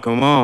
come on.